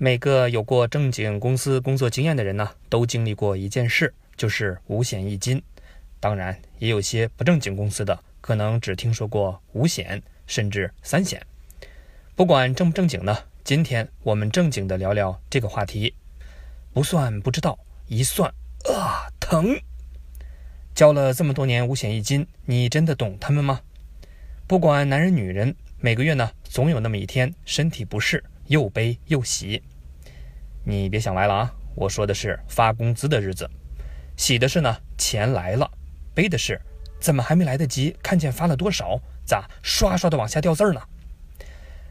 每个有过正经公司工作经验的人呢，都经历过一件事，就是五险一金。当然，也有些不正经公司的，可能只听说过五险，甚至三险。不管正不正经呢，今天我们正经的聊聊这个话题。不算不知道，一算啊疼。交了这么多年五险一金，你真的懂他们吗？不管男人女人，每个月呢，总有那么一天身体不适。又悲又喜，你别想歪了啊！我说的是发工资的日子，喜的是呢钱来了，悲的是怎么还没来得及看见发了多少，咋刷刷的往下掉字儿呢？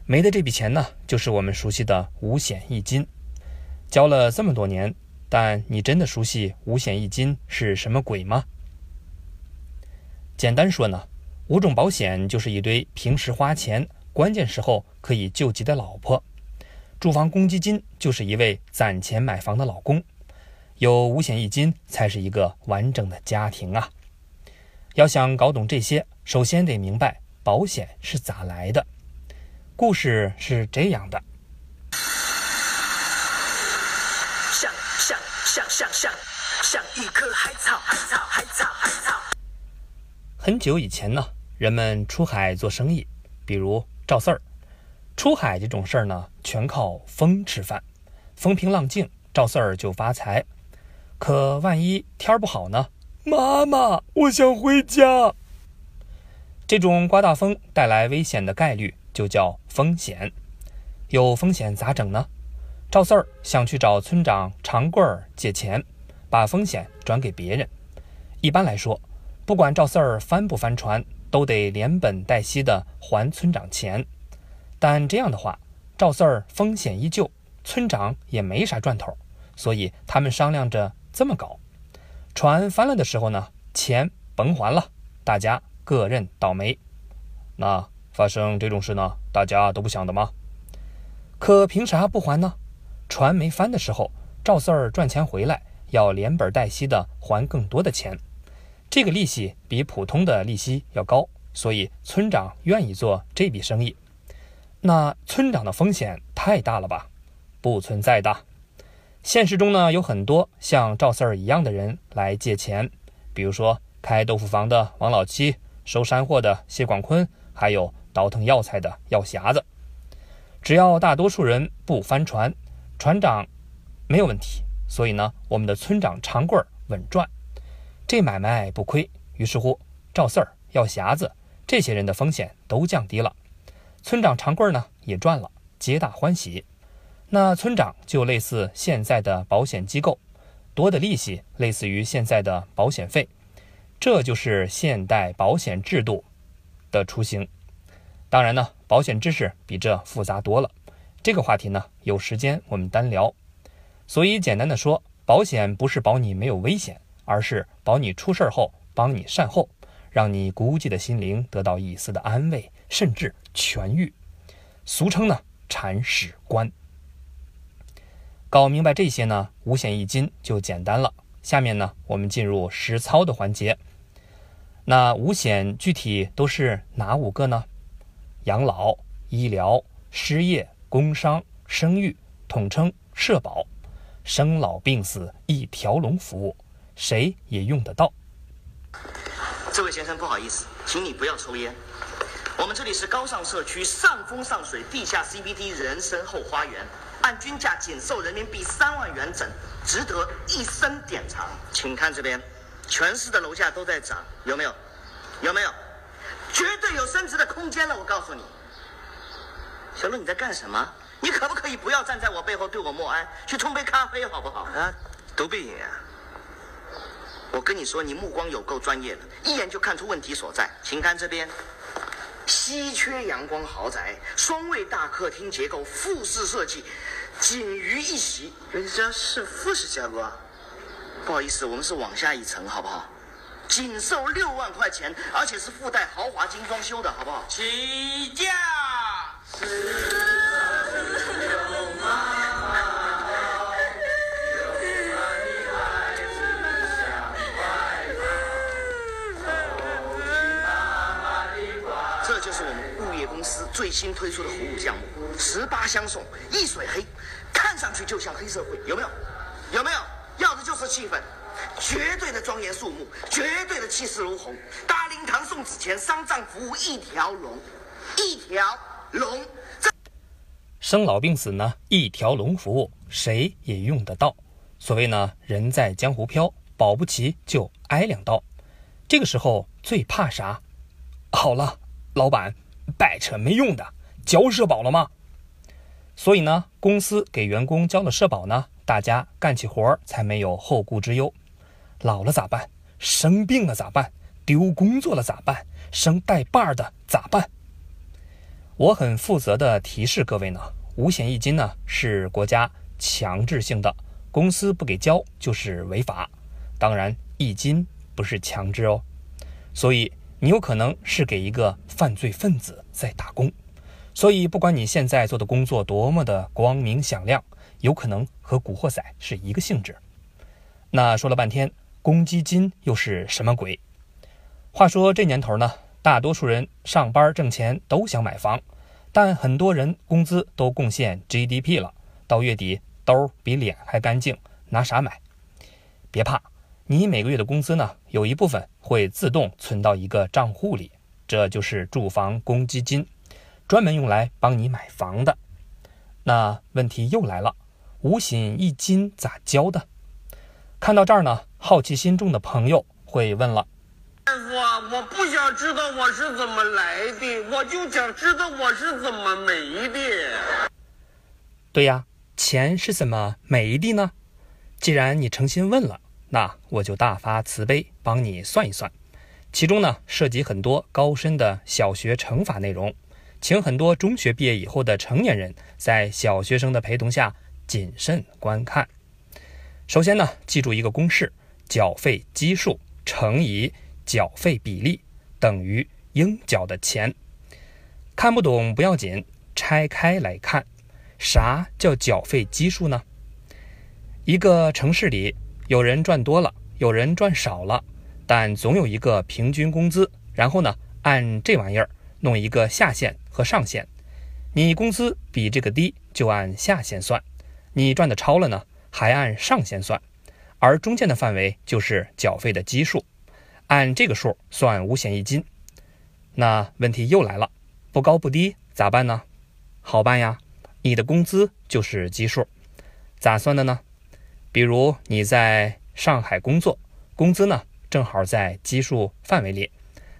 没的这笔钱呢，就是我们熟悉的五险一金。交了这么多年，但你真的熟悉五险一金是什么鬼吗？简单说呢，五种保险就是一堆平时花钱，关键时候可以救急的老婆。住房公积金就是一位攒钱买房的老公，有五险一金才是一个完整的家庭啊！要想搞懂这些，首先得明白保险是咋来的。故事是这样的：像像像像像像一棵海草，海草海草海草。很久以前呢，人们出海做生意，比如赵四儿。出海这种事儿呢，全靠风吃饭，风平浪静，赵四儿就发财。可万一天儿不好呢？妈妈，我想回家。这种刮大风带来危险的概率就叫风险。有风险咋整呢？赵四儿想去找村长长贵儿借钱，把风险转给别人。一般来说，不管赵四儿翻不翻船，都得连本带息的还村长钱。但这样的话，赵四儿风险依旧，村长也没啥赚头，所以他们商量着这么搞：船翻了的时候呢，钱甭还了，大家各认倒霉。那发生这种事呢，大家都不想的吗？可凭啥不还呢？船没翻的时候，赵四儿赚钱回来要连本带息的还更多的钱，这个利息比普通的利息要高，所以村长愿意做这笔生意。那村长的风险太大了吧？不存在的。现实中呢，有很多像赵四儿一样的人来借钱，比如说开豆腐房的王老七、收山货的谢广坤，还有倒腾药材的药匣子。只要大多数人不翻船，船长没有问题。所以呢，我们的村长长贵儿稳赚，这买卖不亏。于是乎，赵四儿、药匣子这些人的风险都降低了。村长长贵呢也赚了，皆大欢喜。那村长就类似现在的保险机构，多的利息类似于现在的保险费，这就是现代保险制度的雏形。当然呢，保险知识比这复杂多了。这个话题呢，有时间我们单聊。所以简单的说，保险不是保你没有危险，而是保你出事后帮你善后，让你孤寂的心灵得到一丝的安慰。甚至痊愈，俗称呢铲屎官。搞明白这些呢，五险一金就简单了。下面呢，我们进入实操的环节。那五险具体都是哪五个呢？养老、医疗、失业、工伤、生育，统称社保。生老病死一条龙服务，谁也用得到。这位先生，不好意思，请你不要抽烟。我们这里是高尚社区，上风上水，地下 CBD 人生后花园，按均价仅售人民币三万元整，值得一生典藏。请看这边，全市的楼价都在涨，有没有？有没有？绝对有升值的空间了，我告诉你。小陆，你在干什么？你可不可以不要站在我背后对我默哀？去冲杯咖啡好不好？啊，都背影啊。我跟你说，你目光有够专业的，一眼就看出问题所在。请看这边。稀缺阳光豪宅，双卫大客厅结构，复式设计，仅余一席。人家是复式结构啊，不好意思，我们是往下一层，好不好？仅售六万块钱，而且是附带豪华精装修的，好不好？起价。最新推出的服务项目，十八相送，一水黑，看上去就像黑社会，有没有？有没有？要的就是气氛，绝对的庄严肃穆，绝对的气势如虹。大灵堂送纸钱，丧葬服务一条龙，一条龙。生老病死呢，一条龙服务，谁也用得到。所谓呢，人在江湖飘，保不齐就挨两刀。这个时候最怕啥？好了，老板，白扯没用的，交社保了吗？所以呢，公司给员工交了社保呢，大家干起活儿才没有后顾之忧。老了咋办？生病了咋办？丢工作了咋办？生带把儿的咋办？我很负责的提示各位呢，五险一金呢是国家强制性的。公司不给交就是违法，当然一金不是强制哦，所以你有可能是给一个犯罪分子在打工，所以不管你现在做的工作多么的光明响亮，有可能和古惑仔是一个性质。那说了半天，公积金又是什么鬼？话说这年头呢，大多数人上班挣钱都想买房，但很多人工资都贡献 GDP 了，到月底。兜比脸还干净，拿啥买？别怕，你每个月的工资呢，有一部分会自动存到一个账户里，这就是住房公积金，专门用来帮你买房的。那问题又来了，五险一金咋交的？看到这儿呢，好奇心重的朋友会问了：大夫，我不想知道我是怎么来的，我就想知道我是怎么没的。对呀。钱是怎么没的呢？既然你诚心问了，那我就大发慈悲帮你算一算。其中呢涉及很多高深的小学乘法内容，请很多中学毕业以后的成年人在小学生的陪同下谨慎观看。首先呢，记住一个公式：缴费基数乘以缴费比例等于应缴的钱。看不懂不要紧，拆开来看。啥叫缴费基数呢？一个城市里，有人赚多了，有人赚少了，但总有一个平均工资。然后呢，按这玩意儿弄一个下限和上限。你工资比这个低，就按下限算；你赚的超了呢，还按上限算。而中间的范围就是缴费的基数，按这个数算五险一金。那问题又来了，不高不低咋办呢？好办呀。你的工资就是基数，咋算的呢？比如你在上海工作，工资呢正好在基数范围里，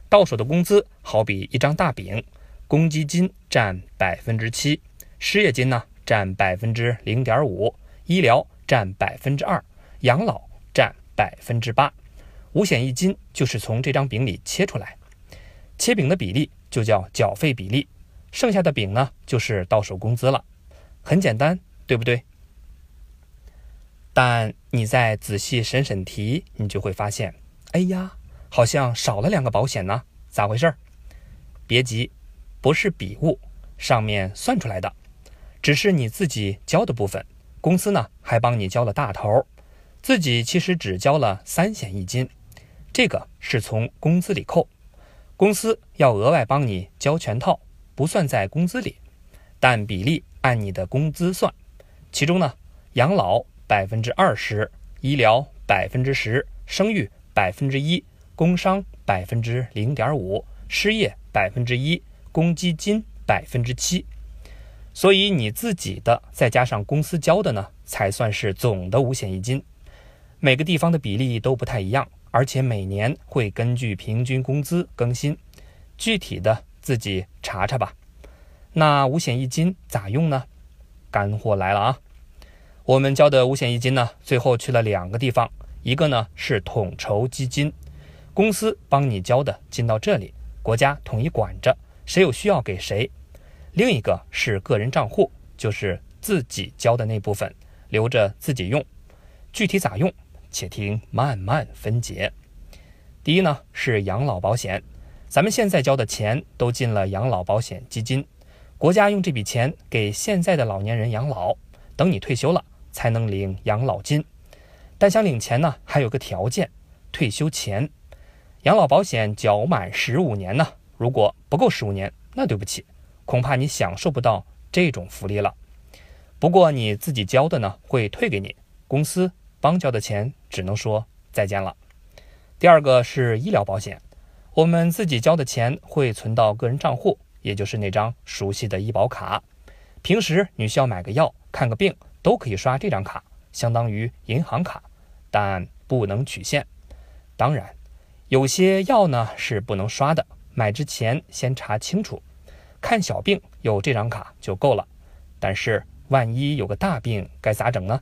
到手的工资好比一张大饼，公积金占百分之七，失业金呢占百分之零点五，医疗占百分之二，养老占百分之八，五险一金就是从这张饼里切出来，切饼的比例就叫缴费比例，剩下的饼呢就是到手工资了。很简单，对不对？但你再仔细审审题，你就会发现，哎呀，好像少了两个保险呢，咋回事？别急，不是笔误，上面算出来的，只是你自己交的部分，公司呢还帮你交了大头，自己其实只交了三险一金，这个是从工资里扣，公司要额外帮你交全套，不算在工资里，但比例。按你的工资算，其中呢，养老百分之二十，医疗百分之十，生育百分之一，工伤百分之零点五，失业百分之一，公积金百分之七。所以你自己的再加上公司交的呢，才算是总的五险一金。每个地方的比例都不太一样，而且每年会根据平均工资更新，具体的自己查查吧。那五险一金咋用呢？干货来了啊！我们交的五险一金呢，最后去了两个地方，一个呢是统筹基金，公司帮你交的进到这里，国家统一管着，谁有需要给谁；另一个是个人账户，就是自己交的那部分，留着自己用。具体咋用，且听慢慢分解。第一呢是养老保险，咱们现在交的钱都进了养老保险基金。国家用这笔钱给现在的老年人养老，等你退休了才能领养老金。但想领钱呢，还有个条件：退休前，养老保险缴满十五年呢。如果不够十五年，那对不起，恐怕你享受不到这种福利了。不过你自己交的呢，会退给你，公司帮交的钱只能说再见了。第二个是医疗保险，我们自己交的钱会存到个人账户，也就是那张熟悉的医保卡。平时你需要买个药、看个病，都可以刷这张卡，相当于银行卡，但不能取现。当然，有些药呢是不能刷的，买之前先查清楚。看小病有这张卡就够了，但是万一有个大病该咋整呢？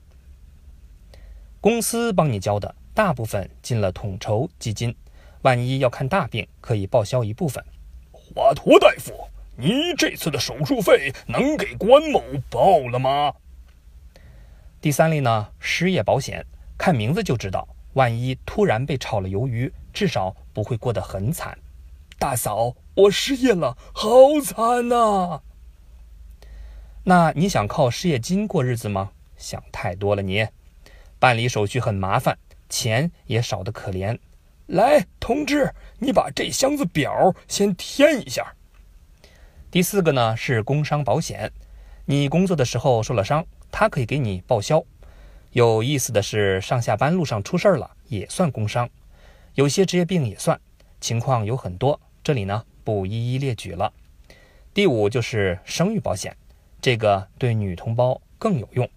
公司帮你交的大部分进了统筹基金，万一要看大病，可以报销一部分。华佗大夫，你这次的手术费能给关某报了吗？第三类呢，失业保险，看名字就知道，万一突然被炒了鱿鱼，至少不会过得很惨。大嫂。我失业了，好惨呐！那你想靠失业金过日子吗？想太多了，你办理手续很麻烦，钱也少得可怜。来，同志，你把这箱子表先填一下。第四个呢是工伤保险，你工作的时候受了伤，它可以给你报销。有意思的是，上下班路上出事儿了也算工伤，有些职业病也算，情况有很多。这里呢。不一一列举了。第五就是生育保险，这个对女同胞更有用。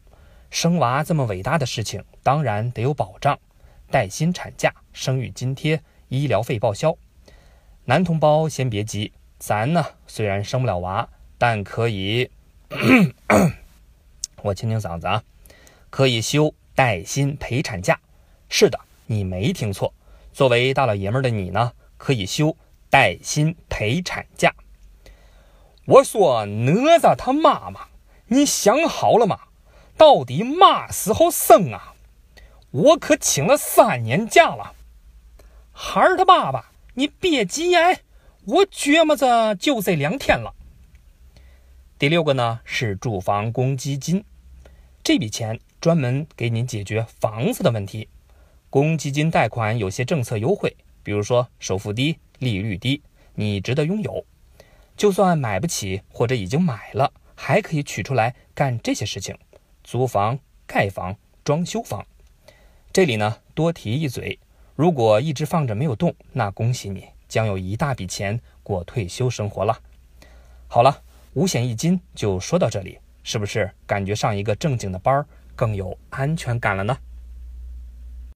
生娃这么伟大的事情，当然得有保障，带薪产假、生育津贴、医疗费报销。男同胞先别急，咱呢虽然生不了娃，但可以，我清清嗓子啊，可以休带薪陪产假。是的，你没听错，作为大老爷们的你呢，可以休。带薪陪产假，我说哪吒他妈妈，你想好了吗？到底嘛时候生啊？我可请了三年假了。孩儿他爸爸，你别急哎，我琢磨着就这两天了。第六个呢是住房公积金，这笔钱专门给你解决房子的问题。公积金贷款有些政策优惠，比如说首付低。利率低，你值得拥有。就算买不起或者已经买了，还可以取出来干这些事情：租房、盖房、装修房。这里呢，多提一嘴，如果一直放着没有动，那恭喜你，将有一大笔钱过退休生活了。好了，五险一金就说到这里，是不是感觉上一个正经的班更有安全感了呢？